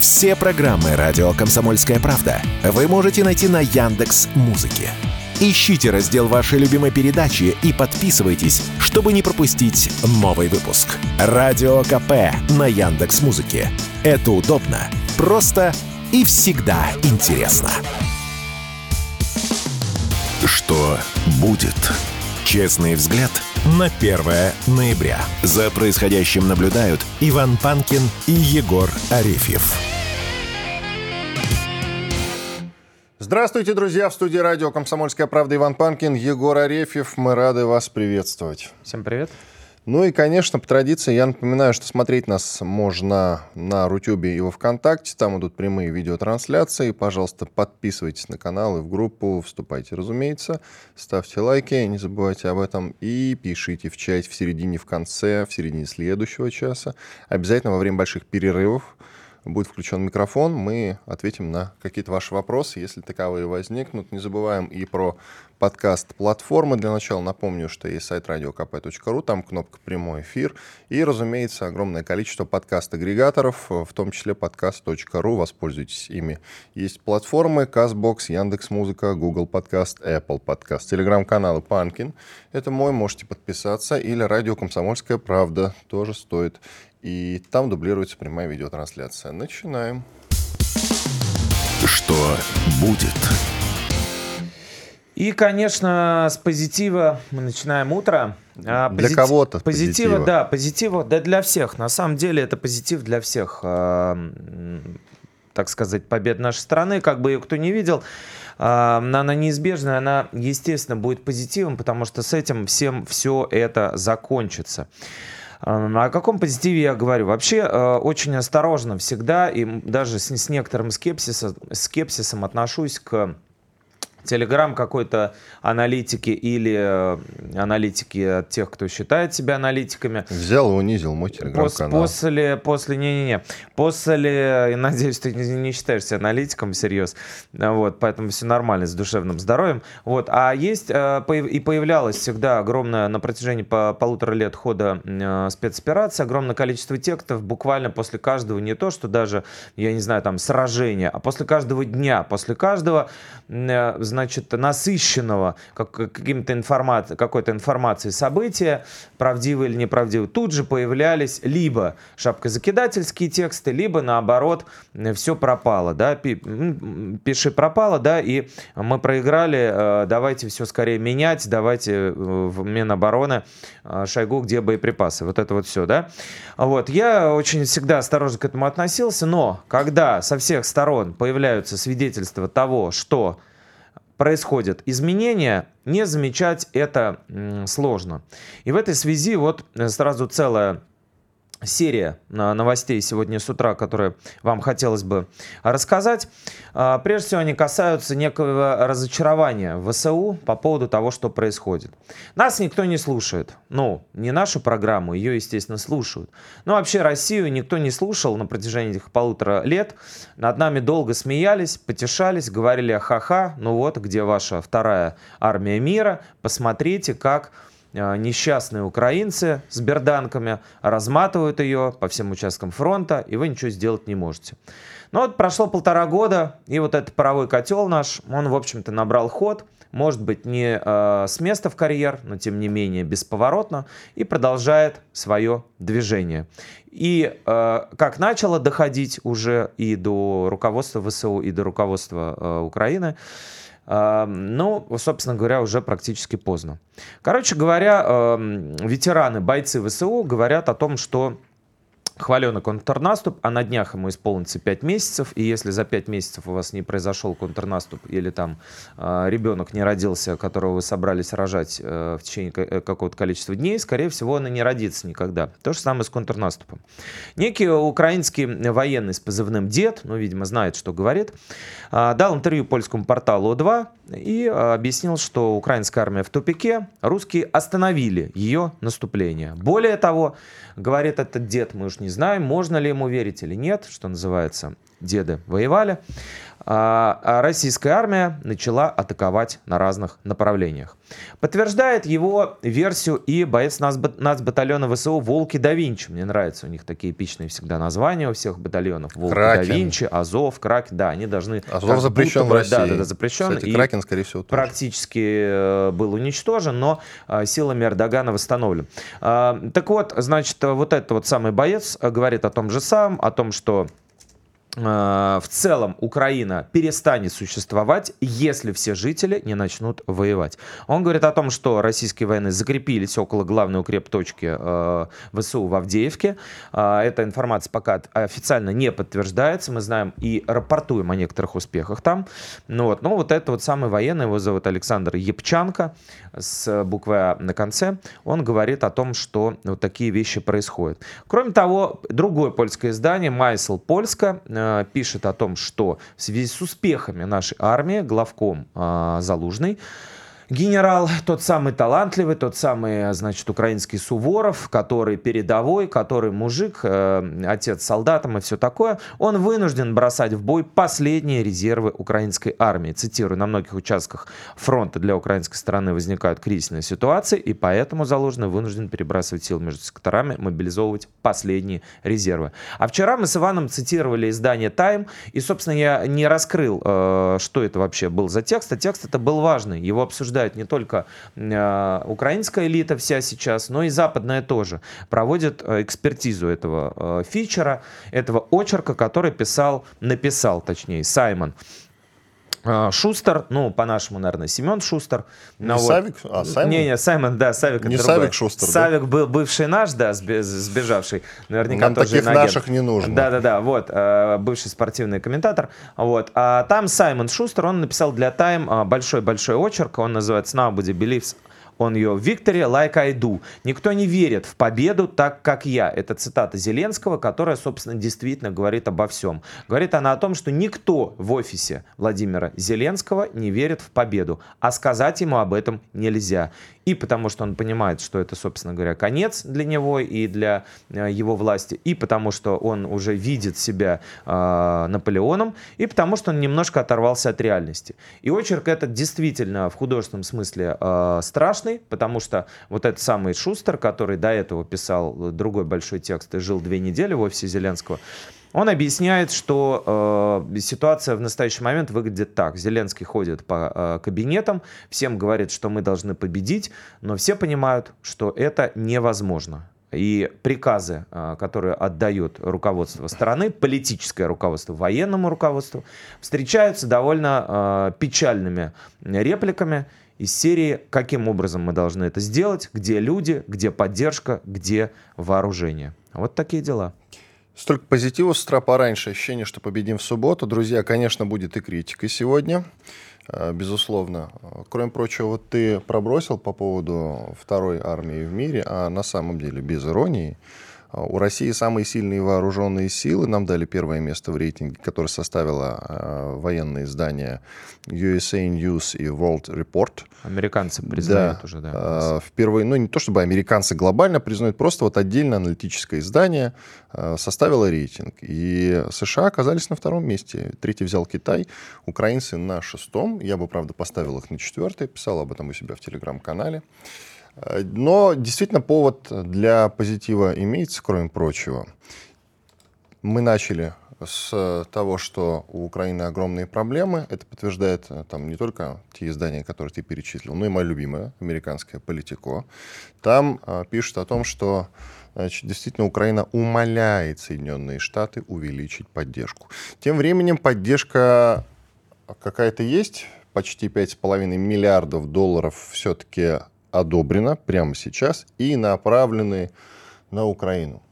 Все программы «Радио Комсомольская правда» вы можете найти на Яндекс Музыке. Ищите раздел вашей любимой передачи и подписывайтесь, чтобы не пропустить новый выпуск. Радио КП на Яндекс Музыке. Это удобно, просто и всегда интересно. Что будет? Честный взгляд на 1 ноября. За происходящим наблюдают Иван Панкин и Егор Арефьев. Здравствуйте, друзья! В студии радио «Комсомольская правда» Иван Панкин, Егор Арефьев. Мы рады вас приветствовать. Всем привет. Ну и, конечно, по традиции я напоминаю, что смотреть нас можно на Рутюбе и во Вконтакте. Там идут прямые видеотрансляции. Пожалуйста, подписывайтесь на канал и в группу. Вступайте, разумеется. Ставьте лайки, не забывайте об этом. И пишите в чате в середине, в конце, в середине следующего часа. Обязательно во время больших перерывов будет включен микрофон, мы ответим на какие-то ваши вопросы, если таковые возникнут. Не забываем и про подкаст платформы. Для начала напомню, что есть сайт radiokp.ru, там кнопка «Прямой эфир». И, разумеется, огромное количество подкаст-агрегаторов, в том числе подкаст.ру. Воспользуйтесь ими. Есть платформы CastBox, Яндекс.Музыка, Google Подкаст, Apple Подкаст. Телеграм-каналы Панкин. Это мой, можете подписаться. Или радио «Комсомольская правда» тоже стоит. И там дублируется прямая видеотрансляция. Начинаем. Что будет? И, конечно, с позитива мы начинаем утро. А, для кого-то позитива, позитива, да, позитива, да для всех. На самом деле это позитив для всех. А, так сказать, побед нашей страны, как бы ее кто не видел. А, она неизбежная, она, естественно, будет позитивом, потому что с этим всем все это закончится. О каком позитиве я говорю? Вообще очень осторожно всегда и даже с, с некоторым скепсисом, скепсисом отношусь к Телеграм какой-то аналитики или э, аналитики от тех, кто считает себя аналитиками. Взял и унизил мой телеграм-канал. Пос, после, после, не-не-не, после, надеюсь, ты не, не считаешь себя аналитиком всерьез, вот, поэтому все нормально с душевным здоровьем, вот, а есть э, и появлялось всегда огромное, на протяжении по полутора лет хода э, спецоперации, огромное количество текстов буквально после каждого, не то, что даже, я не знаю, там, сражения, а после каждого дня, после каждого значит, насыщенного как, каким-то информацией, какой-то информацией события, правдивые или неправдивые, тут же появлялись либо шапкозакидательские тексты, либо наоборот все пропало, да, пиши пропало, да, и мы проиграли, э, давайте все скорее менять, давайте э, в Минобороны э, Шойгу, где боеприпасы, вот это вот все, да. Вот, я очень всегда осторожно к этому относился, но когда со всех сторон появляются свидетельства того, что происходят изменения, не замечать это сложно. И в этой связи вот э, сразу целая серия новостей сегодня с утра, которые вам хотелось бы рассказать. А, прежде всего, они касаются некого разочарования в ВСУ по поводу того, что происходит. Нас никто не слушает. Ну, не нашу программу, ее, естественно, слушают. Но вообще Россию никто не слушал на протяжении этих полутора лет. Над нами долго смеялись, потешались, говорили ха-ха, ну вот, где ваша вторая армия мира, посмотрите, как несчастные украинцы с берданками разматывают ее по всем участкам фронта, и вы ничего сделать не можете. Но вот прошло полтора года, и вот этот паровой котел наш, он, в общем-то, набрал ход, может быть, не э, с места в карьер, но, тем не менее, бесповоротно, и продолжает свое движение. И э, как начало доходить уже и до руководства ВСУ, и до руководства э, Украины, ну, собственно говоря, уже практически поздно. Короче говоря, ветераны, бойцы ВСУ говорят о том, что хваленый контрнаступ, а на днях ему исполнится 5 месяцев, и если за 5 месяцев у вас не произошел контрнаступ, или там э, ребенок не родился, которого вы собрались рожать э, в течение э, какого-то количества дней, скорее всего, он и не родится никогда. То же самое с контрнаступом. Некий украинский военный с позывным «Дед», ну, видимо, знает, что говорит, э, дал интервью польскому порталу О2 и э, объяснил, что украинская армия в тупике, русские остановили ее наступление. Более того, говорит этот дед, мы уж не знаем, можно ли ему верить или нет, что называется, деды воевали. А, а российская армия начала атаковать на разных направлениях. Подтверждает его версию и боец нацбатальона ВСУ «Волки да Винчи». Мне нравятся у них такие эпичные всегда названия у всех батальонов. «Волки Кракен. да Винчи», «Азов», «Кракен». Да, они должны... Азов запрещен будто, в России. Да, да, да, запрещен. Кстати, Кракен, скорее всего, тоже. Практически э, был уничтожен, но э, силами Эрдогана восстановлен. Э, так вот, значит, вот этот вот самый боец говорит о том же самом, о том, что в целом Украина перестанет существовать, если все жители не начнут воевать. Он говорит о том, что российские военные закрепились около главной укреп-точки э, ВСУ в Авдеевке. Э, эта информация пока официально не подтверждается. Мы знаем и рапортуем о некоторых успехах там. Ну вот, но вот это вот самый военный, его зовут Александр Епчанко с буквой А на конце. Он говорит о том, что вот такие вещи происходят. Кроме того, другое польское издание, Майсл Польска, Э, пишет о том, что в связи с успехами нашей армии главком э, Залужный генерал, тот самый талантливый, тот самый, значит, украинский Суворов, который передовой, который мужик, э, отец солдатам и все такое, он вынужден бросать в бой последние резервы украинской армии. Цитирую, на многих участках фронта для украинской стороны возникают кризисные ситуации, и поэтому Залужный вынужден перебрасывать силы между секторами, мобилизовывать последние резервы. А вчера мы с Иваном цитировали издание Time, и, собственно, я не раскрыл, э, что это вообще был за текст, а текст это был важный, его обсуждали обсуждают не только э, украинская элита вся сейчас, но и западная тоже. Проводит э, экспертизу этого э, фичера, этого очерка, который писал, написал, точнее, Саймон. А, Шустер, ну, по-нашему, наверное, Семен Шустер. Не ну, Савик? Вот. А, Саймон? Не, не, Саймон, да, Савик. Не Савик Шустер, Савик да? был бывший наш, да, сбежавший. Наверняка Нам тоже таких наших не нужно. Да-да-да, вот, э, бывший спортивный комментатор. Вот. А там Саймон Шустер, он написал для Time большой-большой очерк, он называется «Nobody Believes on your victory like I do. Никто не верит в победу так, как я. Это цитата Зеленского, которая, собственно, действительно говорит обо всем. Говорит она о том, что никто в офисе Владимира Зеленского не верит в победу, а сказать ему об этом нельзя и потому что он понимает, что это, собственно говоря, конец для него и для э, его власти, и потому что он уже видит себя э, Наполеоном, и потому что он немножко оторвался от реальности. И очерк этот действительно в художественном смысле э, страшный, потому что вот этот самый Шустер, который до этого писал другой большой текст и жил две недели в офисе Зеленского, он объясняет, что э, ситуация в настоящий момент выглядит так. Зеленский ходит по э, кабинетам, всем говорит, что мы должны победить, но все понимают, что это невозможно. И приказы, э, которые отдает руководство страны, политическое руководство военному руководству, встречаются довольно э, печальными репликами из серии «Каким образом мы должны это сделать?», «Где люди?», «Где поддержка?», «Где вооружение?». Вот такие дела. Столько позитива с утра пораньше, ощущение, что победим в субботу. Друзья, конечно, будет и критика сегодня, э, безусловно. Кроме прочего, вот ты пробросил по поводу второй армии в мире, а на самом деле без иронии – у России самые сильные вооруженные силы. Нам дали первое место в рейтинге, которое составило э, военное издание USA News и World Report. Американцы признают да, уже, да. Э, впервые, ну не то чтобы американцы глобально признают, просто вот отдельно аналитическое издание составило рейтинг. И США оказались на втором месте. Третий взял Китай, украинцы на шестом. Я бы, правда, поставил их на четвертый, писал об этом у себя в телеграм-канале. Но действительно повод для позитива имеется, кроме прочего. Мы начали с того, что у Украины огромные проблемы. Это подтверждает э, там не только те издания, которые ты перечислил, но и моя любимая американская политико. Там э, пишут о том, что значит, действительно Украина умоляет Соединенные Штаты увеличить поддержку. Тем временем поддержка какая-то есть, почти 5,5 миллиардов долларов все-таки одобрено прямо сейчас и направлены на Украину.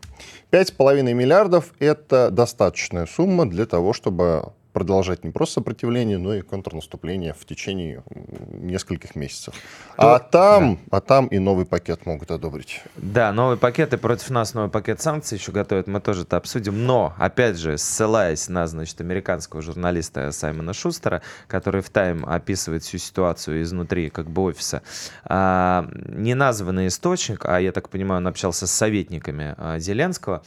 5,5 миллиардов – это достаточная сумма для того, чтобы продолжать не просто сопротивление, но и контрнаступление в течение нескольких месяцев. То... А там, да. а там и новый пакет могут одобрить. Да, новый пакет и против нас новый пакет санкций еще готовят, мы тоже это обсудим. Но, опять же, ссылаясь на, значит, американского журналиста Саймона Шустера, который в Тайм описывает всю ситуацию изнутри как бы офиса, а, неназванный источник, а я так понимаю, он общался с советниками а, Зеленского,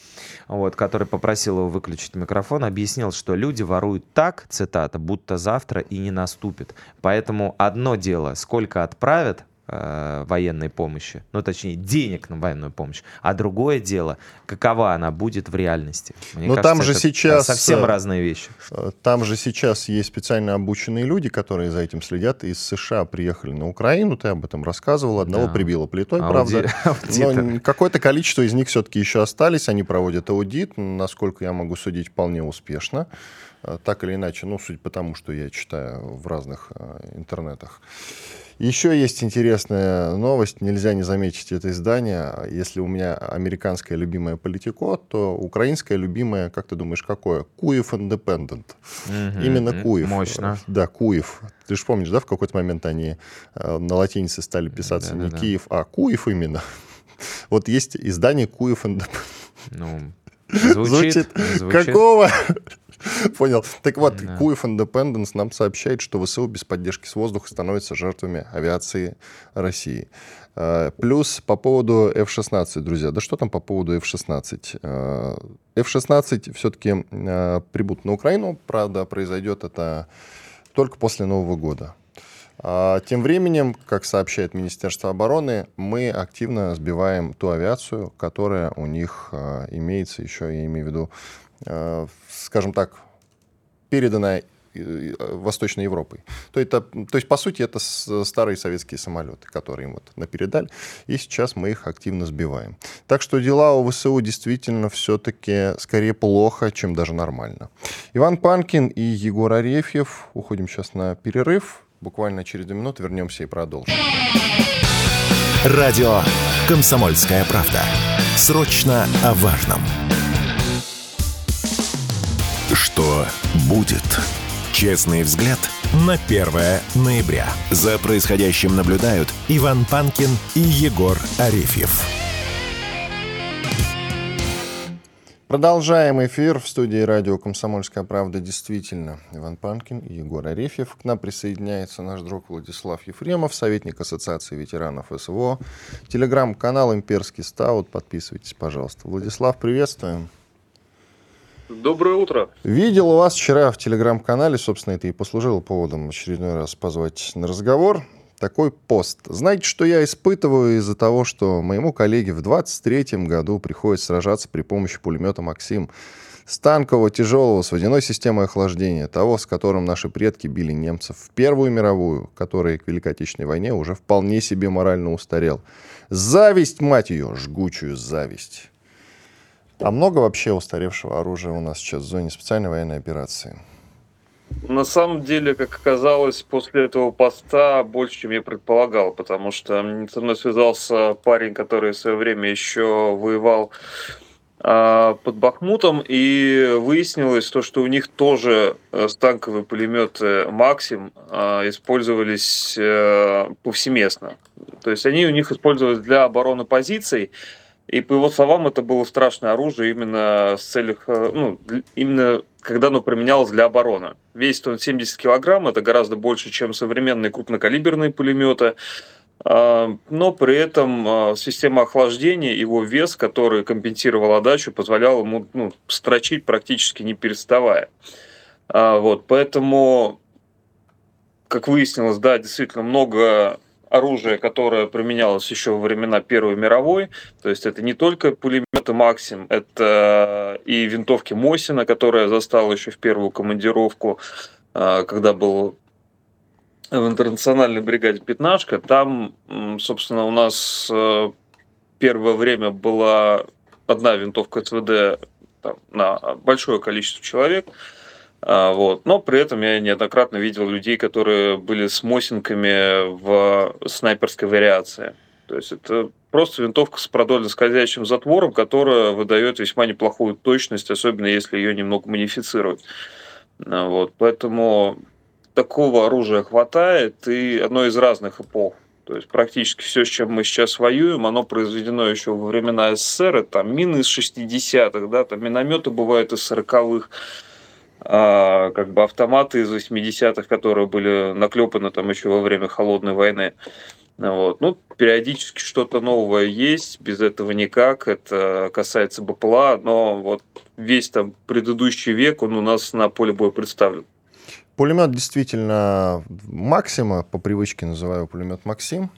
вот, который попросил его выключить микрофон, объяснил, что люди воруют так, цитата, будто завтра и не наступит. Поэтому одно дело, сколько отправят, э, военной помощи, ну точнее денег на военную помощь, а другое дело, какова она будет в реальности. Мне Но кажется, там же сейчас совсем э, разные вещи. Э, там же сейчас есть специально обученные люди, которые за этим следят. Из США приехали на Украину, ты об этом рассказывал, одного да. прибило плитой, Ауди... правда. Но какое-то количество из них все-таки еще остались, они проводят аудит, насколько я могу судить, вполне успешно так или иначе, ну, суть по тому, что я читаю в разных э, интернетах. Еще есть интересная новость, нельзя не заметить это издание. Если у меня американское любимое политико, то украинское любимое, как ты думаешь, какое? Куев. Угу, Именно Куев. Мощно. Да, Куев. Ты же помнишь, да, в какой-то момент они э, на латинице стали писаться да, не да, Киев, да. а Куев именно. Вот есть издание Куев Independent. Ну, звучит, звучит. Какого? Понял. Так вот, да. Куев Independence нам сообщает, что ВСУ без поддержки с воздуха становятся жертвами авиации России. А, плюс по поводу F-16, друзья. Да что там по поводу F-16? А, F-16 все-таки а, прибудут на Украину. Правда, произойдет это только после Нового года. тем временем, как сообщает Министерство обороны, мы активно сбиваем ту авиацию, которая у них имеется еще, я имею в виду, скажем так, переданная э, Восточной Европой. То, это, то есть, по сути, это старые советские самолеты, которые им вот напередали, и сейчас мы их активно сбиваем. Так что дела у ВСУ действительно все-таки скорее плохо, чем даже нормально. Иван Панкин и Егор Арефьев. Уходим сейчас на перерыв. Буквально через две минуты вернемся и продолжим. Радио «Комсомольская правда». Срочно о важном. Что будет? Честный взгляд на 1 ноября. За происходящим наблюдают Иван Панкин и Егор Арефьев. Продолжаем эфир в студии радио «Комсомольская правда». Действительно, Иван Панкин и Егор Арефьев. К нам присоединяется наш друг Владислав Ефремов, советник Ассоциации ветеранов СВО. Телеграм-канал «Имперский стаут». Подписывайтесь, пожалуйста. Владислав, приветствуем. Доброе утро. Видел вас вчера в телеграм-канале, собственно, это и послужило поводом очередной раз позвать на разговор, такой пост. Знаете, что я испытываю из-за того, что моему коллеге в 23-м году приходится сражаться при помощи пулемета «Максим» танкового, тяжелого, с водяной системой охлаждения, того, с которым наши предки били немцев в Первую мировую, который к Великой Отечественной войне уже вполне себе морально устарел. Зависть, мать ее, жгучую зависть. А много вообще устаревшего оружия у нас сейчас в зоне специальной военной операции? На самом деле, как оказалось, после этого поста больше, чем я предполагал, потому что со мной связался парень, который в свое время еще воевал а, под Бахмутом, и выяснилось то, что у них тоже э, станковые пулеметы Максим а, использовались а, повсеместно. То есть они у них использовались для обороны позиций, и по его словам, это было страшное оружие именно с целью, э, ну, именно когда оно применялось для обороны. Весит он 70 килограмм, это гораздо больше, чем современные крупнокалиберные пулеметы. А, но при этом а, система охлаждения, его вес, который компенсировал отдачу, позволял ему ну, строчить практически не переставая. А, вот, поэтому, как выяснилось, да, действительно много оружие, которое применялось еще во времена Первой мировой. То есть это не только пулеметы Максим, это и винтовки Мосина, которая застала еще в первую командировку, а, когда был в интернациональной бригаде «Пятнашка». Там, собственно, у нас э, первое время была одна винтовка СВД там, на большое количество человек – вот. Но при этом я неоднократно видел людей, которые были с мосинками в снайперской вариации. То есть это просто винтовка с продольно скользящим затвором, которая выдает весьма неплохую точность, особенно если ее немного модифицировать. А, вот. Поэтому такого оружия хватает, и одно из разных эпох. То есть практически все, с чем мы сейчас воюем, оно произведено еще во времена СССР, там мины из 60-х, да, там минометы бывают из 40-х, а, как бы автоматы из 80-х, которые были наклепаны там еще во время холодной войны. Вот. Ну, периодически что-то новое есть, без этого никак. Это касается БПЛА, но вот весь там предыдущий век, он у нас на поле боя представлен. Пулемет действительно Максима, по привычке называю пулемет Максим,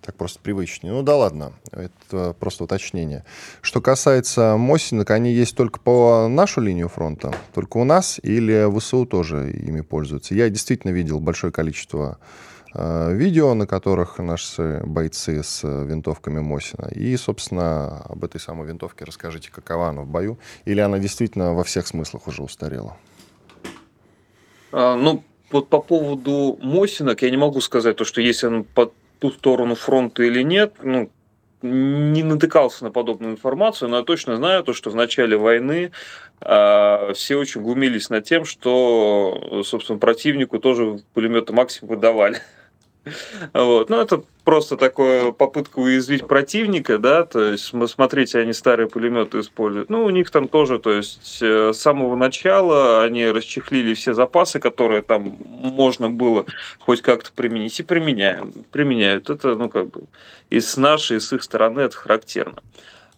так просто привычнее. Ну да ладно, это просто уточнение. Что касается Мосинок, они есть только по нашу линию фронта, только у нас или ВСУ тоже ими пользуются. Я действительно видел большое количество э, видео, на которых наши бойцы с винтовками Мосина. И, собственно, об этой самой винтовке расскажите, какова она в бою. Или она действительно во всех смыслах уже устарела? А, ну, вот по поводу Мосинок я не могу сказать, то, что если он по ту сторону фронта или нет. Ну, не натыкался на подобную информацию, но я точно знаю то, что в начале войны э, все очень глумились над тем, что, собственно, противнику тоже пулеметы максимум выдавали. Вот. Ну, это просто такая попытка уязвить противника, да, то есть, смотрите, они старые пулеметы используют. Ну, у них там тоже, то есть, э, с самого начала они расчехлили все запасы, которые там можно было хоть как-то применить, и применяют. Применяют. Это, ну, как бы, и с нашей, и с их стороны это характерно.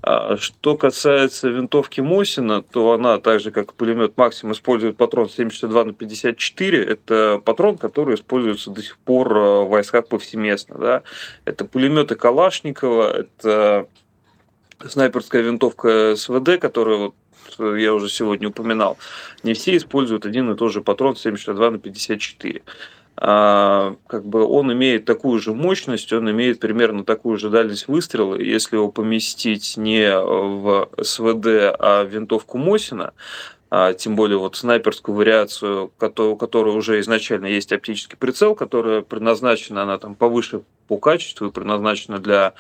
А что касается винтовки Мосина, то она, так же как пулемет Максим, использует патрон 762 на 54. Это патрон, который используется до сих пор в войсках повсеместно. Да? Это пулеметы Калашникова, это снайперская винтовка СВД, которую вот я уже сегодня упоминал. Не все используют один и тот же патрон 762 на 54. А, как бы он имеет такую же мощность, он имеет примерно такую же дальность выстрела. Если его поместить не в СВД, а в винтовку Мосина, а, тем более вот снайперскую вариацию, у которой уже изначально есть оптический прицел, которая предназначена, она там повыше по качеству и предназначена для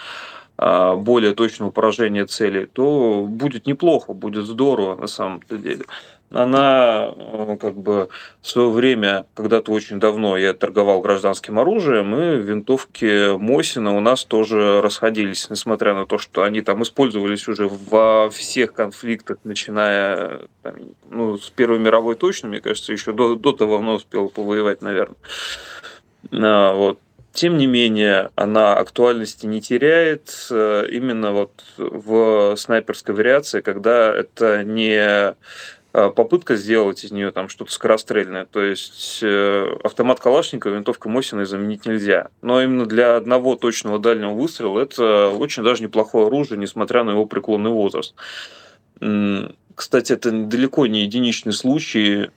а, более точного поражения цели, то будет неплохо, будет здорово на самом-то деле она э, как бы в свое время, когда-то очень давно я торговал гражданским оружием, и винтовки Мосина у нас тоже расходились, несмотря на то, что они там использовались уже во всех конфликтах, начиная там, ну, с Первой мировой точно, мне кажется, еще до, до того давно успел повоевать, наверное. А, вот. Тем не менее, она актуальности не теряет э, именно вот в снайперской вариации, когда это не попытка сделать из нее там что-то скорострельное. То есть э, автомат Калашникова, винтовка Мосина заменить нельзя. Но именно для одного точного дальнего выстрела это очень даже неплохое оружие, несмотря на его преклонный возраст. Кстати, это далеко не единичный случай.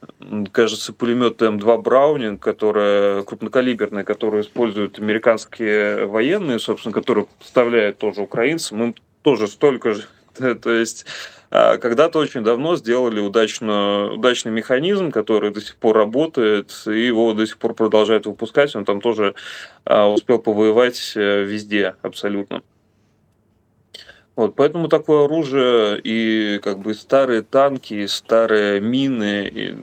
Кажется, пулемет М2 Браунинг, которая крупнокалиберная, которую используют американские военные, собственно, которые поставляют тоже украинцам, им тоже столько же. То есть когда-то очень давно сделали удачно, удачный механизм, который до сих пор работает, и его до сих пор продолжают выпускать. Он там тоже а, успел повоевать э, везде абсолютно. Вот, поэтому такое оружие и как бы старые танки, и старые мины, и,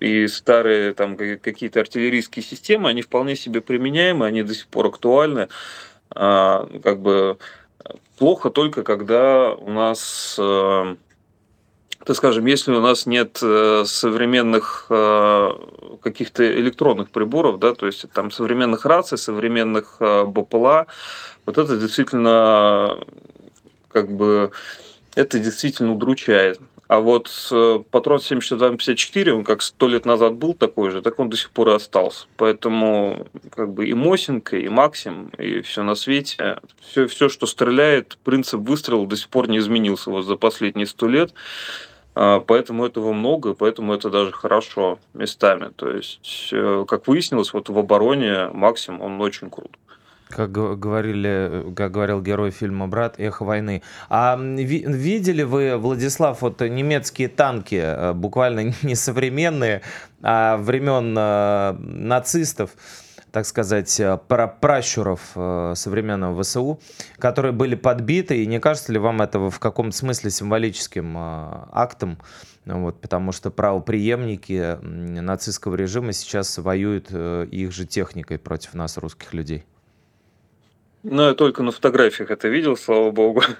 и старые там какие-то артиллерийские системы, они вполне себе применяемы, они до сих пор актуальны. А, как бы плохо только, когда у нас э, так скажем, если у нас нет э, современных э, каких-то электронных приборов, да, то есть там современных раций, современных э, БПЛА, вот это действительно как бы это действительно удручает. А вот патрон 7254, он как сто лет назад был такой же, так он до сих пор и остался. Поэтому как бы и Мосинка, и Максим, и все на свете, все, все, что стреляет, принцип выстрела до сих пор не изменился вот за последние сто лет. А, поэтому этого много, поэтому это даже хорошо местами. То есть, э, как выяснилось, вот в обороне Максим, он очень крут. Как говорили, как говорил герой фильма «Брат. Эхо войны». А видели вы, Владислав, вот немецкие танки, э, буквально не современные, а времен э, нацистов, так сказать, э, пращуров э, современного ВСУ, которые были подбиты, и не кажется ли вам это в каком-то смысле символическим э, актом? Вот, потому что правоприемники нацистского режима сейчас воюют их же техникой против нас, русских людей. Ну, я только на фотографиях это видел, слава богу.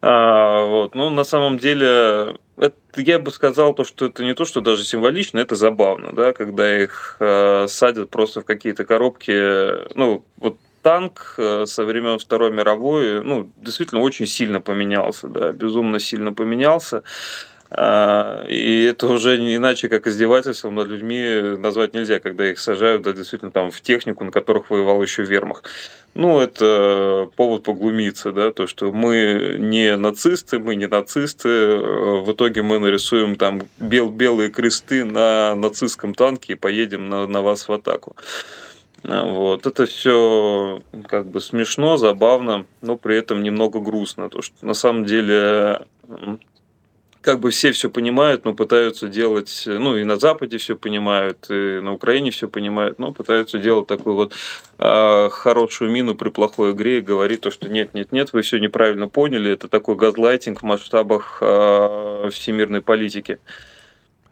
А, вот. Ну, на самом деле, это, я бы сказал, то, что это не то, что даже символично, это забавно, да, когда их э, садят просто в какие-то коробки. Ну, вот танк э, со времен Второй мировой, ну, действительно очень сильно поменялся, да, безумно сильно поменялся. А, и это уже не иначе, как издевательством над людьми назвать нельзя, когда их сажают, да, действительно, там, в технику, на которых воевал еще Вермах. Ну, это повод поглумиться, да, то, что мы не нацисты, мы не нацисты, э, в итоге мы нарисуем там бел белые кресты на нацистском танке и поедем на, на вас в атаку. А, вот. Это все как бы смешно, забавно, но при этом немного грустно. То, что на самом деле как бы все все понимают, но пытаются делать, ну и на Западе все понимают, и на Украине все понимают, но пытаются делать такую вот э, хорошую мину при плохой игре и говорить то, что нет, нет, нет, вы все неправильно поняли, это такой газлайтинг в масштабах э, всемирной политики.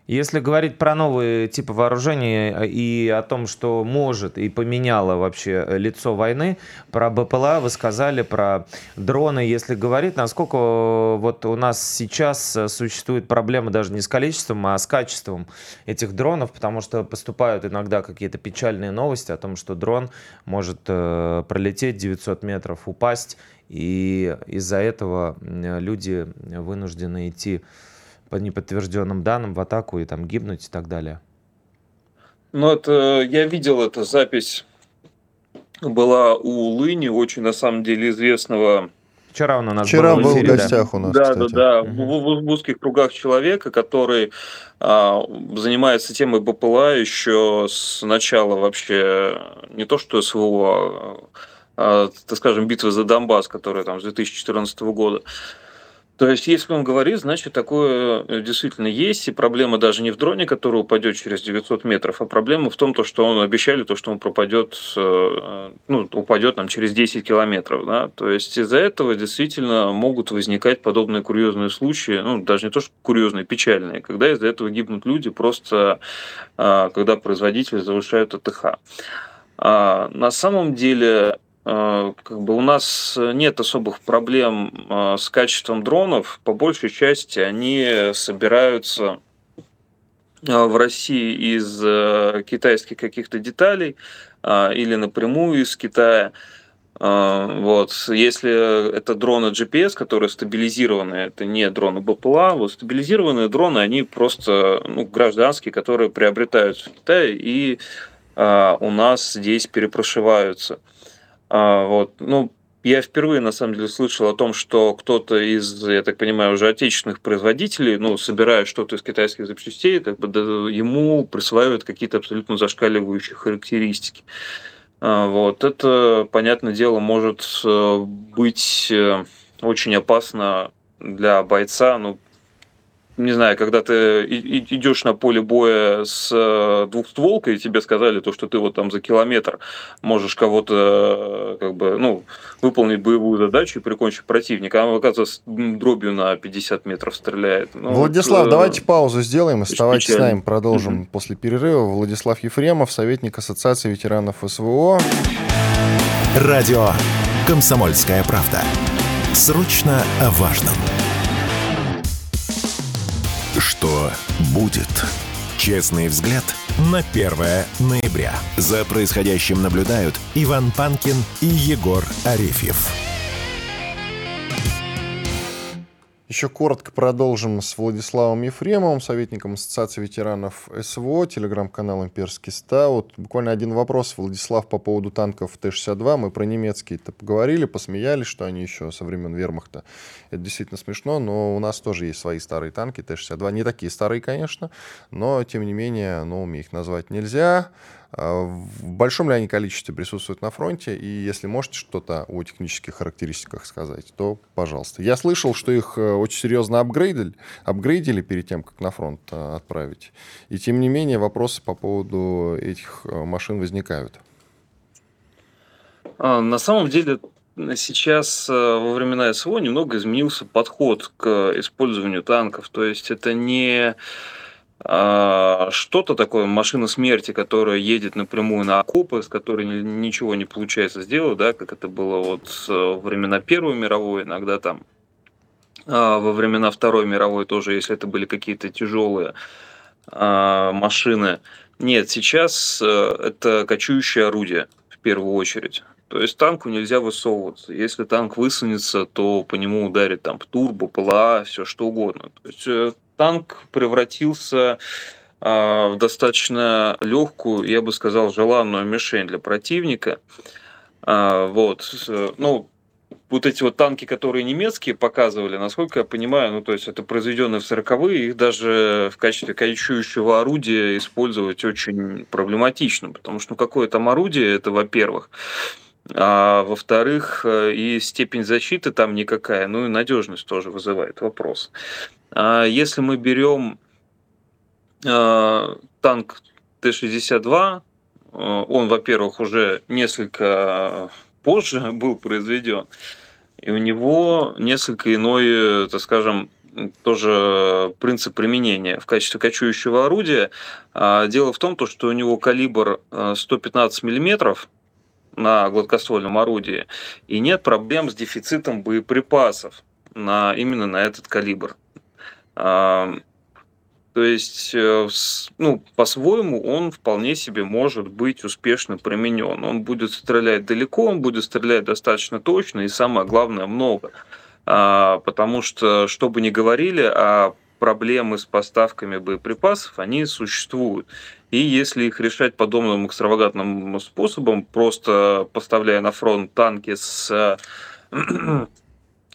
Если говорить про новые типы вооружений э, и о том, что может и поменяло вообще э, лицо войны, про БПЛА вы сказали, про дроны. Если говорить, насколько э, вот у нас сейчас существует проблема даже не с количеством, а с качеством этих дронов, потому что поступают иногда какие-то печальные новости о том, что дрон может пролететь 900 метров, упасть, и из-за этого люди вынуждены идти по неподтвержденным данным в атаку и там гибнуть и так далее. Ну, это я видел эту запись. Была у Лыни, очень на самом деле известного. Вчера он у нас Вчера был, был в, эфире, в гостях да. у нас. Да, кстати. да, да. Угу. В, в, в узких кругах человека, который а, занимается темой БПЛА еще с начала вообще не то что СВО, а, а, так скажем, битвы за Донбасс, которая там с 2014 года. То есть, если он говорит, значит, такое э, действительно есть, и проблема даже не в дроне, который упадет через 900 метров, а проблема в том, то, что он обещали, то, что он пропадет, э, ну, упадет нам через 10 километров. Да? То есть, из-за этого действительно могут возникать подобные курьезные случаи, ну, даже не то, что курьезные, печальные, когда из-за этого гибнут люди, просто э, когда производители завышают АТХ. А на самом деле а, как бы у нас нет особых проблем а, с качеством дронов. По большей части они собираются а, в России из китайских каких-то деталей или напрямую из Китая. Вот. Если это дроны GPS, которые стабилизированы, это не дроны БПЛА, вот стабилизированные дроны, они просто ну, гражданские, которые приобретаются в Китае и у нас здесь перепрошиваются. А, вот, ну, я впервые, на самом деле, слышал о том, что кто-то из, я так понимаю, уже отечественных производителей, ну, собирая что-то из китайских запчастей, как бы, ему присваивают какие-то абсолютно зашкаливающие характеристики. А, вот, это, понятное дело, может э, быть э, очень опасно для бойца, ну, не знаю, когда ты идешь на поле боя с э, двухстволкой, и тебе сказали то, что ты вот там за километр можешь кого-то э, как бы, ну, выполнить боевую задачу и прикончить противника, а он, оказывается, дробью на 50 метров стреляет. Ну, Владислав, вот, давайте паузу сделаем, оставайтесь с нами, продолжим mm-hmm. после перерыва. Владислав Ефремов, советник Ассоциации ветеранов СВО. Радио «Комсомольская правда». Срочно о важном. Что будет? Честный взгляд на 1 ноября. За происходящим наблюдают Иван Панкин и Егор Арефьев. Еще коротко продолжим с Владиславом Ефремовым, советником Ассоциации ветеранов СВО, телеграм-канал «Имперский стаут». Буквально один вопрос, Владислав, по поводу танков Т-62. Мы про немецкие-то поговорили, посмеялись, что они еще со времен вермахта. Это действительно смешно, но у нас тоже есть свои старые танки Т-62. Не такие старые, конечно, но, тем не менее, новыми их назвать нельзя. А, в большом ли они количестве присутствуют на фронте? И если можете что-то о технических характеристиках сказать, то пожалуйста. Я слышал, что их э, очень серьезно апгрейдили, апгрейдили перед тем, как на фронт э, отправить. И тем не менее вопросы по поводу этих э, машин возникают. А, на самом деле сейчас во времена СВО немного изменился подход к использованию танков. То есть это не что-то такое, машина смерти, которая едет напрямую на окопы, с которой ничего не получается сделать, да, как это было вот во времена Первой мировой, иногда там а, во времена Второй мировой тоже, если это были какие-то тяжелые а, машины. Нет, сейчас э, это кочующее орудие в первую очередь. То есть танку нельзя высовываться. Если танк высунется, то по нему ударит там турбо, ПЛА, все что угодно. То есть э, танк превратился э, в достаточно легкую, я бы сказал, желанную мишень для противника. Э, вот. Ну, вот эти вот танки, которые немецкие показывали, насколько я понимаю, ну, то есть это произведенные в 40-е, их даже в качестве качующего орудия использовать очень проблематично, потому что ну, какое там орудие, это во-первых, а во-вторых, э, и степень защиты там никакая, ну и надежность тоже вызывает вопрос. А если мы берем э, танк Т-62, э, он, во-первых, уже несколько позже был произведен. И у него несколько иной, так скажем, тоже принцип применения в качестве кочующего орудия. А, дело в том, что у него калибр 115 э, миллиметров на гладкоствольном орудии, и нет проблем с дефицитом боеприпасов на, именно на этот калибр. То есть, э, ну, по-своему, он вполне себе может быть успешно применен. Он будет стрелять далеко, он будет стрелять достаточно точно и, самое главное, много. А, потому что, что бы ни говорили, а проблемы с поставками боеприпасов, они существуют. И если их решать подобным экстравагантным способом, просто поставляя на фронт танки с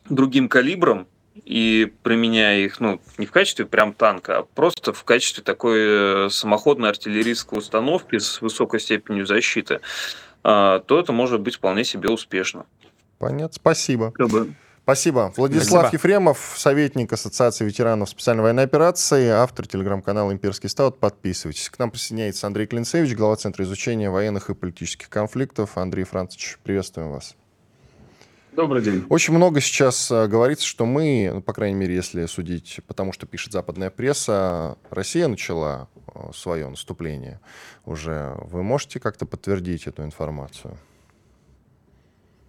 другим калибром, и применяя их, ну, не в качестве прям танка, а просто в качестве такой э, самоходной артиллерийской установки с высокой степенью защиты, а, то это может быть вполне себе успешно. Понятно, спасибо. Спасибо. Владислав Спасибо. Ефремов, советник Ассоциации ветеранов специальной военной операции, автор телеграм-канала «Имперский стаут». Подписывайтесь. К нам присоединяется Андрей Клинцевич, глава Центра изучения военных и политических конфликтов. Андрей Францович, приветствуем вас. Добрый день. Очень много сейчас э, говорится, что мы, ну, по крайней мере, если судить по тому, что пишет западная пресса, Россия начала э, свое наступление уже. Вы можете как-то подтвердить эту информацию?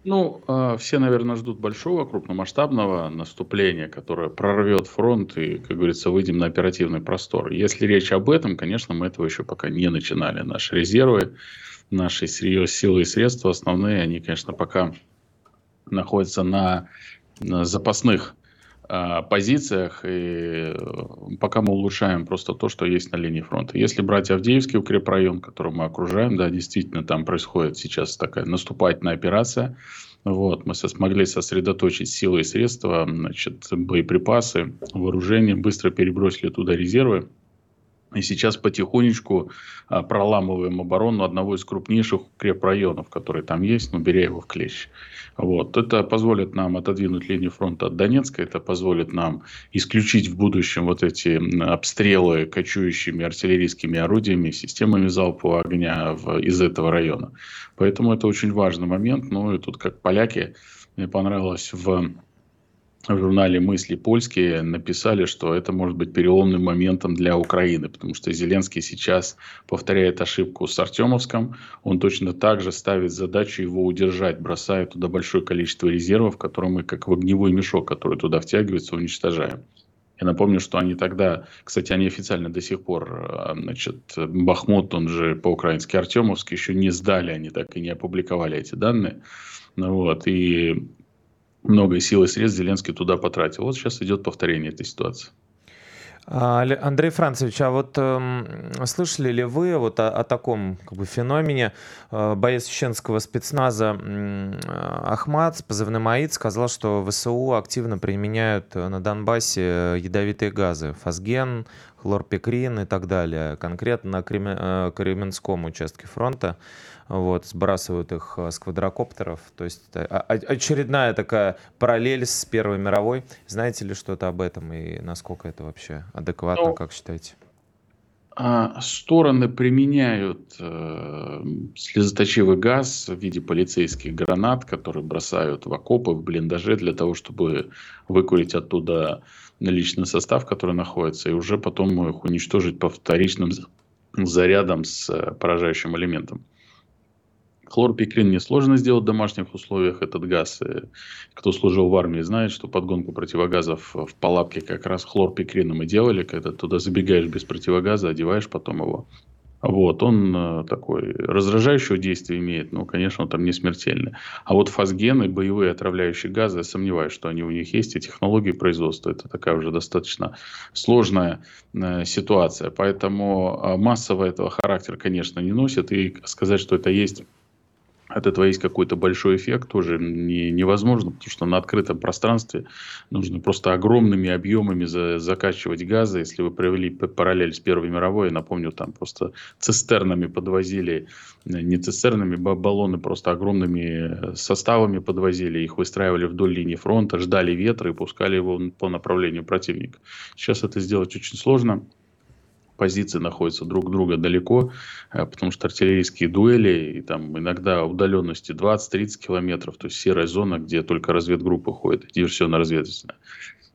Ну, э, все, наверное, ждут большого, крупномасштабного наступления, которое прорвет фронт и, как говорится, выйдем на оперативный простор. Если речь об этом, конечно, мы этого еще пока не начинали. Наши резервы, наши силы и средства основные, они, конечно, пока находится на, на запасных э, позициях, и э, пока мы улучшаем просто то, что есть на линии фронта. Если брать Авдеевский укрепрайон, который мы окружаем, да, действительно, там происходит сейчас такая наступательная операция. Вот, мы смогли сосредоточить силы и средства, значит, боеприпасы, вооружение, быстро перебросили туда резервы. И сейчас потихонечку а, проламываем оборону одного из крупнейших укрепрайонов, который там есть, ну, беря его в клещ. Вот. Это позволит нам отодвинуть линию фронта от Донецка, это позволит нам исключить в будущем вот эти обстрелы кочующими артиллерийскими орудиями, системами залпового огня в, из этого района. Поэтому это очень важный момент. Ну и тут как поляки, мне понравилось в в журнале «Мысли польские» написали, что это может быть переломным моментом для Украины, потому что Зеленский сейчас повторяет ошибку с Артемовском. Он точно так же ставит задачу его удержать, бросая туда большое количество резервов, которые мы, как в огневой мешок, который туда втягивается, уничтожаем. Я напомню, что они тогда, кстати, они официально до сих пор, а, значит, Бахмут, он же по-украински Артемовский, еще не сдали, они так и не опубликовали эти данные. Ну вот, и много сил и средств Зеленский туда потратил. Вот сейчас идет повторение этой ситуации. А, Андрей Францевич, а вот э, слышали ли вы вот о, о таком как бы, феномене? Э, боец чеченского спецназа э, Ахмад с позывным АИД сказал, что ВСУ активно применяют на Донбассе ядовитые газы. Фазген, хлорпикрин и так далее. Конкретно на э, Кременском участке фронта вот, сбрасывают их э, с квадрокоптеров. То есть очередная такая параллель с Первой мировой. Знаете ли что-то об этом и насколько это вообще адекватно, ну, как считаете? А, стороны применяют э, слезоточивый газ в виде полицейских гранат, которые бросают в окопы, в блиндаже для того, чтобы выкурить оттуда личный состав, который находится, и уже потом их уничтожить по вторичным зарядам с э, поражающим элементом. Хлорпикрин несложно сделать в домашних условиях. Этот газ, э, кто служил в армии, знает, что подгонку противогазов в палатке как раз хлорпикрином и делали, когда туда забегаешь без противогаза, одеваешь потом его. Вот, он э, такой раздражающего действия имеет, но, конечно, он там не смертельный. А вот фазгены, боевые отравляющие газы, я сомневаюсь, что они у них есть, и технологии производства. Это такая уже достаточно сложная э, ситуация. Поэтому э, массово этого характера, конечно, не носит. И сказать, что это есть от этого есть какой-то большой эффект, тоже не, невозможно, потому что на открытом пространстве нужно просто огромными объемами за, закачивать газы. Если вы провели параллель с Первой мировой, напомню, там просто цистернами подвозили, э, не цистернами, баллоны просто огромными составами подвозили, их выстраивали вдоль линии фронта, ждали ветра и пускали его по направлению противника. Сейчас это сделать очень сложно позиции находятся друг друга далеко, э, потому что артиллерийские дуэли, и там иногда удаленности 20-30 километров, то есть серая зона, где только разведгруппы ходят, диверсионно-разведывательная.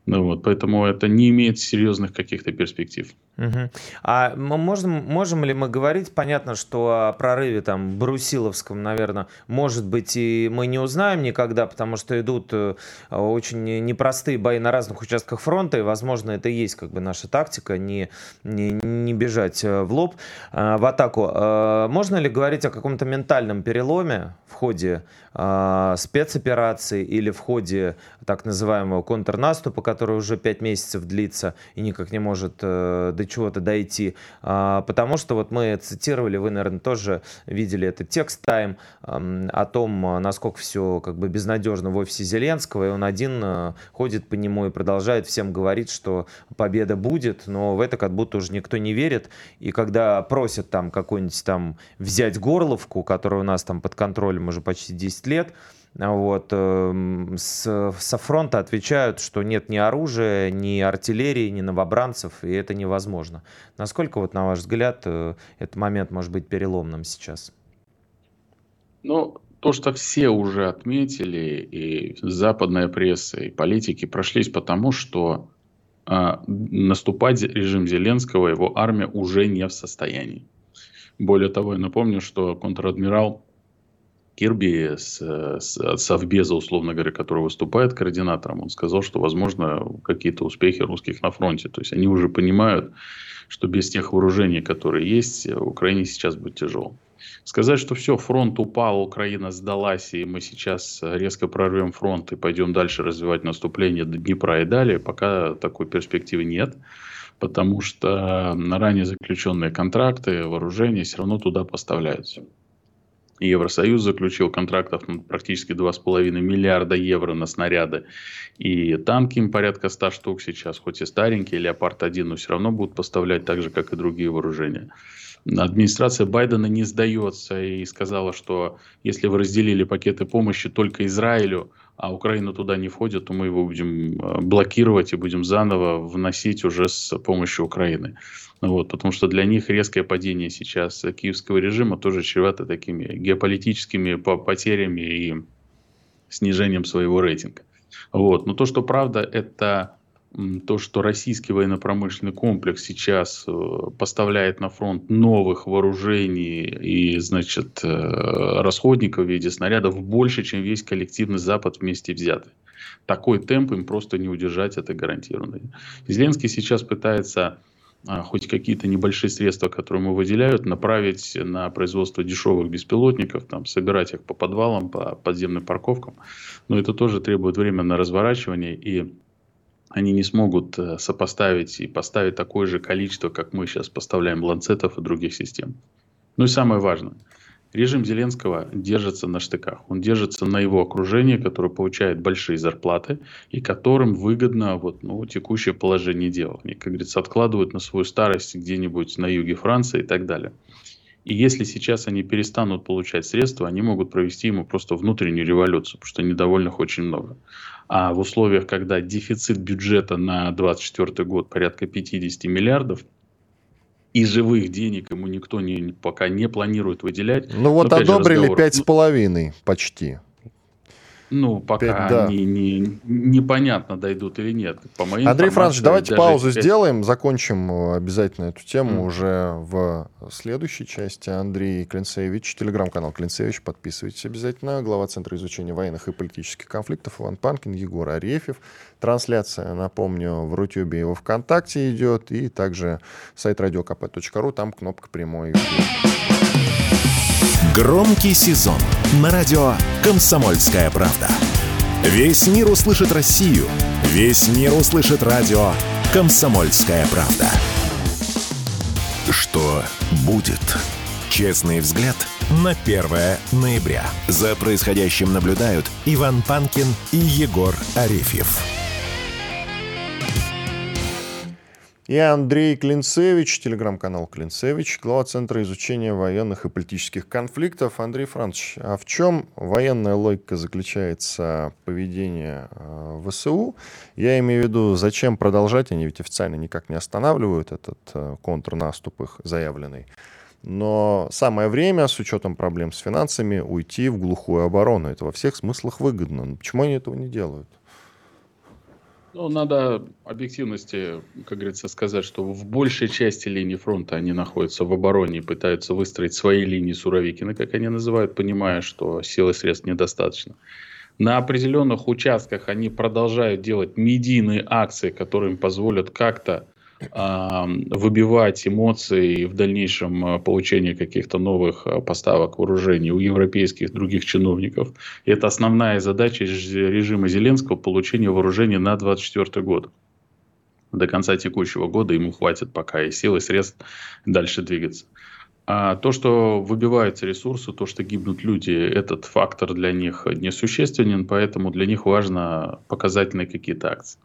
Ну вот, поэтому это не имеет серьезных каких-то перспектив. Угу. А мы можем, можем ли мы говорить, понятно, что о прорыве там Брусиловском, наверное, может быть, и мы не узнаем никогда, потому что идут э, очень непростые бои на разных участках фронта, и, возможно, это и есть как бы наша тактика, не, не, не бежать э, в лоб, э, в атаку. Можно ли говорить о каком-то ментальном переломе в ходе спецоперации или в ходе так называемого контрнаступа, который уже пять месяцев длится и никак не может до чего-то дойти. А, потому что вот мы цитировали, вы, наверное, тоже видели этот текст Time о том, насколько все как бы безнадежно в офисе Зеленского, и он один э, ходит по нему и продолжает всем говорить, что победа будет, но в это как будто уже никто не верит. И когда просят там какую-нибудь там взять Горловку, которая у нас там под контролем уже почти 10 лет, вот, эм, с, со фронта отвечают, что нет ни оружия, ни артиллерии, ни новобранцев, и это невозможно. Насколько, вот, на ваш взгляд, э, этот момент может быть переломным сейчас? Ну, то, что все уже отметили, и западная пресса, и политики прошлись потому, что э, наступать режим Зеленского, его армия уже не в состоянии. Более того, я напомню, что контр-адмирал Кирби с, с Совбеза, условно говоря, который выступает координатором, он сказал, что, возможно, какие-то успехи русских на фронте. То есть они уже понимают, что без тех вооружений, которые есть, Украине сейчас будет тяжело. Сказать, что все, фронт упал, Украина сдалась, и мы сейчас резко прорвем фронт и пойдем дальше развивать наступление до Днепра и далее, пока такой перспективы нет потому что на ранее заключенные контракты, вооружения все равно туда поставляются. Евросоюз заключил контрактов на практически 2,5 миллиарда евро на снаряды. И танки им порядка 100 штук сейчас, хоть и старенькие, Леопард-1, но все равно будут поставлять так же, как и другие вооружения. Администрация Байдена не сдается и сказала, что если вы разделили пакеты помощи только Израилю, а Украина туда не входит, то мы его будем э, блокировать и будем заново вносить уже с помощью Украины. Вот, потому что для них резкое падение сейчас киевского режима тоже чревато такими геополитическими потерями и снижением своего рейтинга. Вот. Но то, что правда, это то, что российский военно-промышленный комплекс сейчас э, поставляет на фронт новых вооружений и, значит, э, расходников в виде снарядов больше, чем весь коллективный Запад вместе взятый. Такой темп им просто не удержать, это гарантированно. Зеленский сейчас пытается хоть какие-то небольшие средства, которые ему выделяют, направить на производство дешевых беспилотников, там, собирать их по подвалам, по подземным парковкам. Но это тоже требует времени на разворачивание, и они не смогут э, сопоставить и поставить такое же количество, как мы сейчас поставляем ланцетов и других систем. Ну и самое важное – Режим Зеленского держится на штыках. Он держится на его окружении, которое получает большие зарплаты и которым выгодно вот, ну, текущее положение дел. Они, как говорится, откладывают на свою старость где-нибудь на юге Франции и так далее. И если сейчас они перестанут получать средства, они могут провести ему просто внутреннюю революцию, потому что недовольных очень много. А в условиях, когда дефицит бюджета на 2024 год порядка 50 миллиардов – и живых денег ему никто не, пока не планирует выделять. Ну вот одобрили пять с половиной почти. Ну, пока 5, да. они не, непонятно дойдут или нет. По моей Андрей информации, давайте паузу эти пять- сделаем, закончим э, обязательно эту тему Мгм. уже в следующей части. Андрей Клинцевич, телеграм-канал Клинцевич, подписывайтесь обязательно. Глава Центра изучения военных и политических конфликтов Иван Панкин, Егор Арефьев. Трансляция, напомню, в Рутюбе и во Вконтакте идет, и также сайт radiokp.ru, там кнопка прямой эфир. Громкий сезон на радио «Комсомольская правда». Весь мир услышит Россию. Весь мир услышит радио «Комсомольская правда». Что будет? Честный взгляд на 1 ноября. За происходящим наблюдают Иван Панкин и Егор Арефьев. И Андрей Клинцевич, телеграм-канал Клинцевич, глава Центра изучения военных и политических конфликтов. Андрей Францович, а в чем военная логика заключается поведения э, ВСУ? Я имею в виду, зачем продолжать, они ведь официально никак не останавливают этот э, контрнаступ их заявленный. Но самое время, с учетом проблем с финансами, уйти в глухую оборону. Это во всех смыслах выгодно. Но почему они этого не делают? Ну, надо объективности, как говорится, сказать, что в большей части линии фронта они находятся в обороне и пытаются выстроить свои линии Суровикина, как они называют, понимая, что силы средств недостаточно. На определенных участках они продолжают делать медийные акции, которые им позволят как-то выбивать эмоции в дальнейшем а, получение каких-то новых а, поставок вооружений у европейских других чиновников. И это основная задача реж- режима Зеленского – получение вооружения на 2024 год. До конца текущего года ему хватит пока и сил, и средств дальше двигаться. А то, что выбиваются ресурсы, то, что гибнут люди, этот фактор для них несущественен, поэтому для них важно показательные какие-то акции.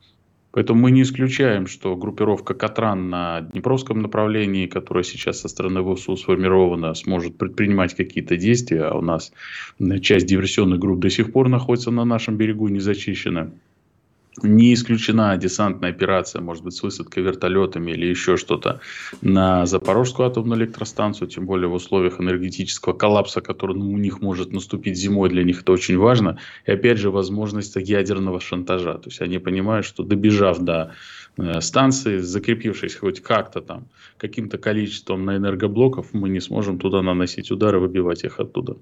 Поэтому мы не исключаем, что группировка Катран на Днепровском направлении, которая сейчас со стороны ВСУ сформирована, сможет предпринимать какие-то действия, а у нас часть диверсионных групп до сих пор находится на нашем берегу не зачищена. Не исключена десантная операция, может быть, с высадкой вертолетами или еще что-то на Запорожскую атомную электростанцию, тем более в условиях энергетического коллапса, который ну, у них может наступить зимой, для них это очень важно. И опять же, возможность ядерного шантажа. То есть они понимают, что добежав до э, станции, закрепившись хоть как-то там каким-то количеством на энергоблоков, мы не сможем туда наносить удары, выбивать их оттуда.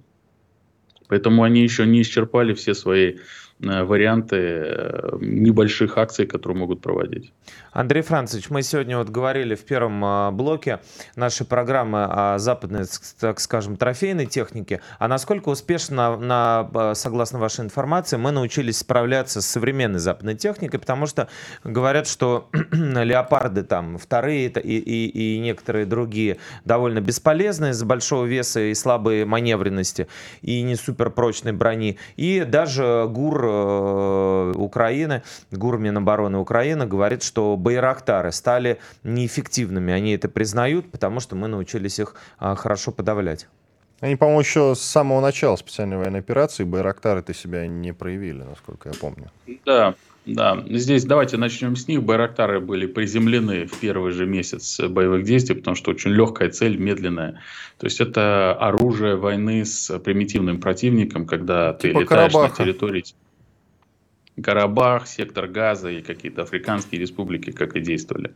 Поэтому они еще не исчерпали все свои варианты э, небольших акций, которые могут проводить. Андрей Францович, мы сегодня вот говорили в первом а, блоке нашей программы о западной, так скажем, трофейной технике. А насколько успешно, на, а, согласно вашей информации, мы научились справляться с современной западной техникой? Потому что говорят, что леопарды там вторые и, и, и некоторые другие довольно бесполезны из-за большого веса и слабой маневренности и не суперпрочной брони. И даже ГУР э, Украины, ГУР Минобороны Украины говорит, что Байрактары стали неэффективными. Они это признают, потому что мы научились их а, хорошо подавлять. Они, по-моему, еще с самого начала специальной военной операции Байрактары-то себя не проявили, насколько я помню. Да, да. Здесь давайте начнем с них. Байрактары были приземлены в первый же месяц боевых действий, потому что очень легкая цель, медленная. То есть это оружие войны с примитивным противником, когда ты Типа летаешь Карабаха. на территории Карабах, сектор Газа и какие-то африканские республики, как и действовали.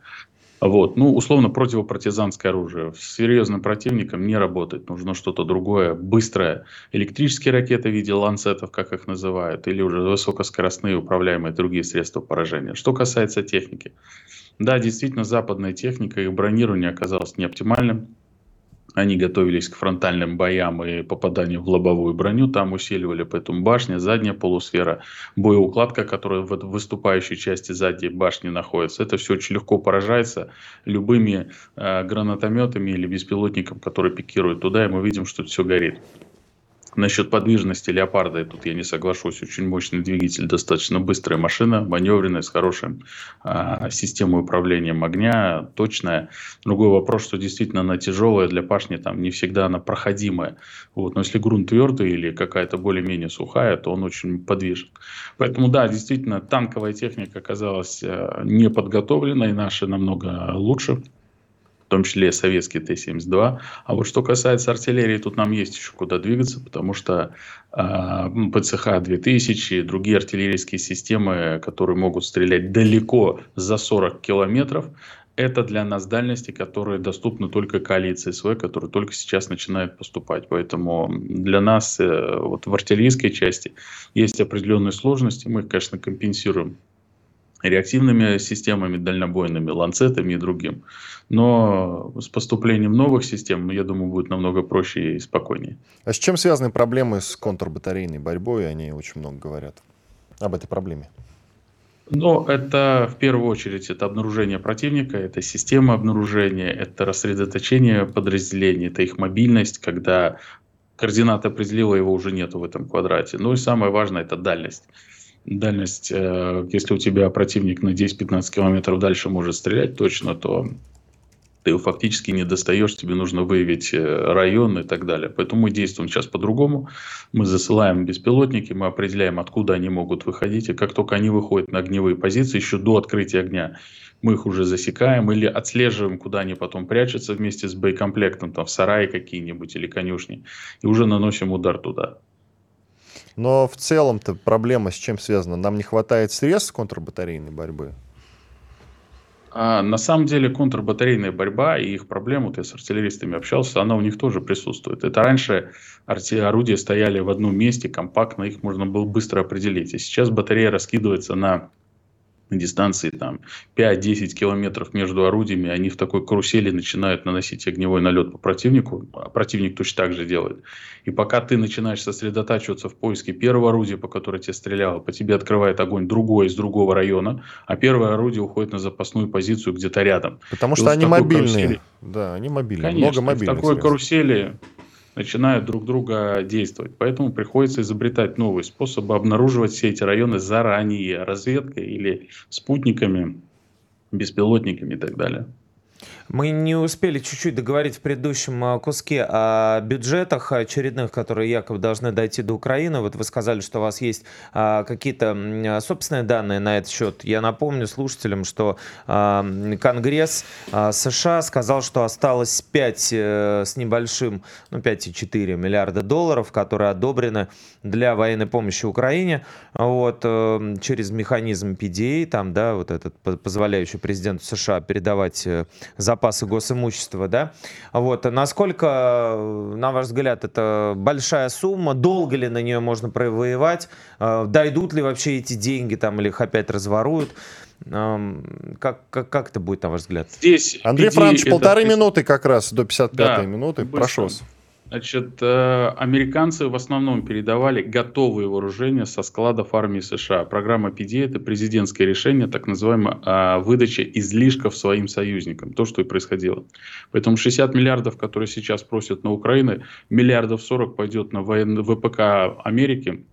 Вот, ну, условно, противопартизанское оружие. С серьезным противником не работает. Нужно что-то другое, быстрое. Электрические ракеты в виде ланцетов, как их называют, или уже высокоскоростные управляемые другие средства поражения. Что касается техники. Да, действительно, западная техника, их бронирование оказалось неоптимальным. Они готовились к фронтальным боям и попаданию в лобовую броню. Там усиливали поэтому башня, задняя полусфера, боеукладка, которая в выступающей части задней башни находится. Это все очень легко поражается любыми э, гранатометами или беспилотником, который пикирует туда, и мы видим, что все горит. Насчет подвижности леопарда, тут я не соглашусь, очень мощный двигатель, достаточно быстрая машина, маневренная, с хорошей а, системой управления огня, точная. Другой вопрос, что действительно она тяжелая для пашни, там не всегда она проходимая. Вот. Но если грунт твердый или какая-то более-менее сухая, то он очень подвижен. Поэтому да, действительно, танковая техника оказалась э, не подготовлена, и наши намного лучше. В том числе советский Т-72. А вот что касается артиллерии, тут нам есть еще куда двигаться, потому что э, ПЦХ-2000 и другие артиллерийские системы, которые могут стрелять далеко за 40 километров, это для нас дальности, которые доступны только коалиции СВ, которые только сейчас начинают поступать. Поэтому для нас э, вот в артиллерийской части есть определенные сложности. Мы их, конечно, компенсируем реактивными системами дальнобойными, ланцетами и другим. Но с поступлением новых систем, я думаю, будет намного проще и спокойнее. А с чем связаны проблемы с контрбатарейной борьбой? Они очень много говорят об этой проблеме. Ну, это в первую очередь это обнаружение противника, это система обнаружения, это рассредоточение подразделений, это их мобильность, когда координат определила, его уже нету в этом квадрате. Ну и самое важное это дальность. Дальность, э, если у тебя противник на 10-15 километров дальше может стрелять точно, то ты его фактически не достаешь, тебе нужно выявить э, район и так далее. Поэтому мы действуем сейчас по-другому. Мы засылаем беспилотники, мы определяем, откуда они могут выходить. И как только они выходят на огневые позиции, еще до открытия огня, мы их уже засекаем или отслеживаем, куда они потом прячутся вместе с боекомплектом, там в сарае какие-нибудь или конюшни, и уже наносим удар туда. Но в целом-то проблема с чем связана? Нам не хватает средств контрбатарейной борьбы? А на самом деле контрбатарейная борьба и их проблема, вот я с артиллеристами общался, она у них тоже присутствует. Это раньше орудия стояли в одном месте, компактно, их можно было быстро определить. А сейчас батарея раскидывается на на дистанции там 5-10 километров между орудиями, они в такой карусели начинают наносить огневой налет по противнику, а противник точно так же делает. И пока ты начинаешь сосредотачиваться в поиске первого орудия, по которому тебе стреляло, по тебе открывает огонь другое из другого района, а первое орудие уходит на запасную позицию где-то рядом. Потому И что вот они мобильные. Карусели... Да, они мобильные. Конечно, Много мобильных в такой средств. карусели начинают друг друга действовать. Поэтому приходится изобретать новые способы обнаруживать все эти районы заранее, разведкой или спутниками, беспилотниками и так далее. Мы не успели чуть-чуть договорить в предыдущем а, куске о бюджетах очередных, которые якобы должны дойти до Украины. Вот вы сказали, что у вас есть а, какие-то собственные данные на этот счет. Я напомню слушателям, что а, Конгресс США сказал, что осталось 5 э, с небольшим, ну 5,4 миллиарда долларов, которые одобрены для военной помощи Украине вот, э, через механизм PDA, там, да, вот этот позволяющий президенту США передавать э, запасы госимущества, да, вот, насколько, на ваш взгляд, это большая сумма, долго ли на нее можно провоевать, э, дойдут ли вообще эти деньги там или их опять разворуют, как, как, как это будет, на ваш взгляд? Здесь Андрей Франч, полторы минуты как раз до 55-й да, минуты. Быстро. Прошу вас. Значит, э, американцы в основном передавали готовые вооружения со складов армии США. Программа PD – это президентское решение, так называемая а, выдача излишков своим союзникам. То, что и происходило. Поэтому 60 миллиардов, которые сейчас просят на Украину, миллиардов 40 пойдет на. ВПК Америки,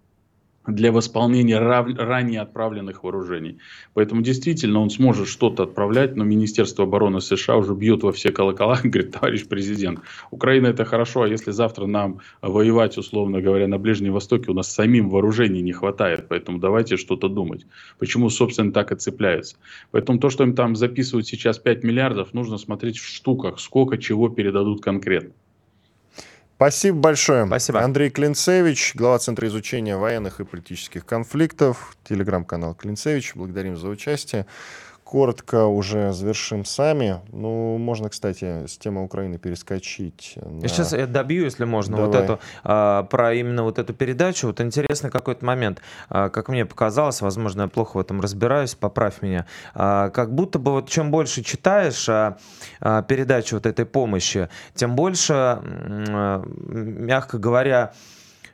для восполнения рав... ранее отправленных вооружений. Поэтому действительно он сможет что-то отправлять, но Министерство обороны США уже бьет во все колокола и говорит, товарищ президент, Украина это хорошо, а если завтра нам воевать, условно говоря, на Ближнем Востоке, у нас самим вооружений не хватает, поэтому давайте что-то думать. Почему, собственно, так и цепляются. Поэтому то, что им там записывают сейчас 5 миллиардов, нужно смотреть в штуках, сколько чего передадут конкретно. Спасибо большое. Спасибо. Андрей Клинцевич, глава Центра изучения военных и политических конфликтов, телеграм-канал Клинцевич. Благодарим за участие коротко уже завершим сами. Ну, можно, кстати, с темы Украины перескочить. На... Сейчас я добью, если можно, Давай. вот эту, а, про именно вот эту передачу. Вот интересный какой-то момент. А, как мне показалось, возможно, я плохо в этом разбираюсь, поправь меня. А, как будто бы вот чем больше читаешь а, а, передачу вот этой помощи, тем больше, а, мягко говоря,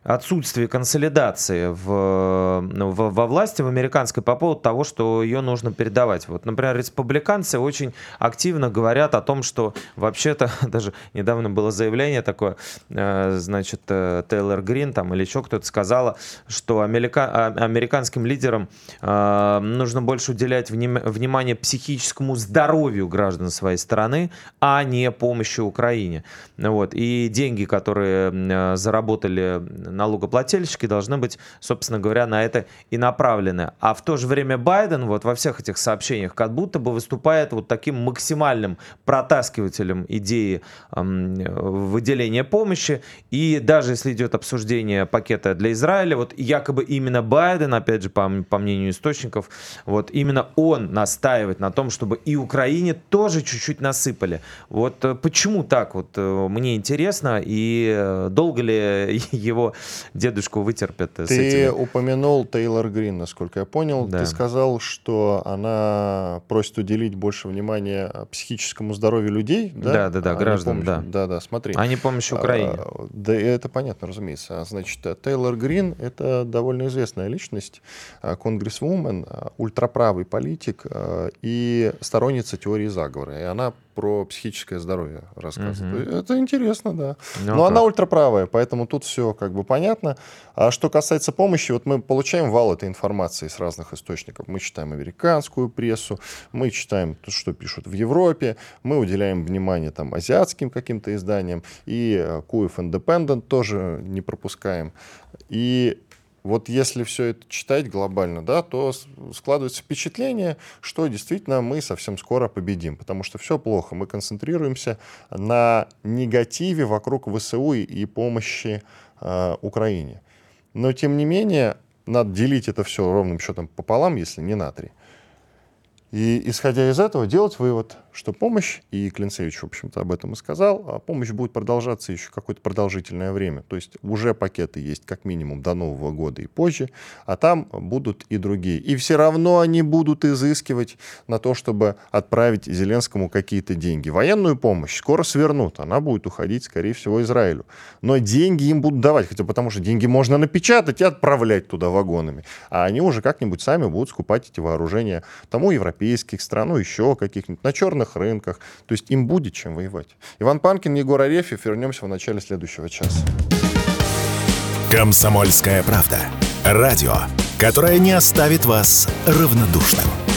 отсутствие консолидации в, ну, в, во власти в американской по поводу того, что ее нужно передавать. Вот, например, республиканцы очень активно говорят о том, что вообще-то даже недавно было заявление такое, э, значит, э, Тейлор Грин там или еще кто-то сказала, что америка, а, американским лидерам э, нужно больше уделять вним, внимание психическому здоровью граждан своей страны, а не помощи Украине. Вот. И деньги, которые заработали налогоплательщики должны быть, собственно говоря, на это и направлены. А в то же время Байден вот во всех этих сообщениях как будто бы выступает вот таким максимальным протаскивателем идеи эм, выделения помощи. И даже если идет обсуждение пакета для Израиля, вот якобы именно Байден, опять же, по, по мнению источников, вот именно он настаивает на том, чтобы и Украине тоже чуть-чуть насыпали. Вот э, почему так? Вот э, мне интересно, и э, долго ли его дедушку вытерпят Ты с этими? упомянул Тейлор Грин, насколько я понял. Да. Ты сказал, что она просит уделить больше внимания психическому здоровью людей, да? Да, да, да, а граждан, помощи. да. Да, да, смотри. А не помощь Украине. А, Да, это понятно, разумеется. А, Значит, э, Тейлор Грин — это довольно известная личность, а, конгрессвумен, а, ультраправый политик и сторонница теории заговора. И она про психическое здоровье рассказывает. Это интересно, да. Ну, Но а она как? ультраправая, поэтому тут все как бы понятно. А что касается помощи, вот мы получаем вал этой информации с разных источников. Мы читаем американскую прессу, мы читаем то, что пишут в Европе, мы уделяем внимание там азиатским каким-то изданиям, и э, Куев Independent тоже не пропускаем. И вот если все это читать глобально, да, то складывается впечатление, что действительно мы совсем скоро победим, потому что все плохо. Мы концентрируемся на негативе вокруг ВСУ и помощи э, Украине. Но тем не менее, надо делить это все ровным счетом пополам, если не на три. И исходя из этого делать вывод, что помощь, и Клинцевич, в общем-то, об этом и сказал, а помощь будет продолжаться еще какое-то продолжительное время. То есть уже пакеты есть как минимум до Нового года и позже, а там будут и другие. И все равно они будут изыскивать на то, чтобы отправить Зеленскому какие-то деньги. Военную помощь скоро свернут, она будет уходить, скорее всего, Израилю. Но деньги им будут давать, хотя потому что деньги можно напечатать и отправлять туда вагонами. А они уже как-нибудь сами будут скупать эти вооружения тому европейских стран, ну еще каких-нибудь, на черных рынках. То есть им будет чем воевать. Иван Панкин, Егор Арефьев. Вернемся в начале следующего часа. «Комсомольская правда». Радио, которое не оставит вас равнодушным.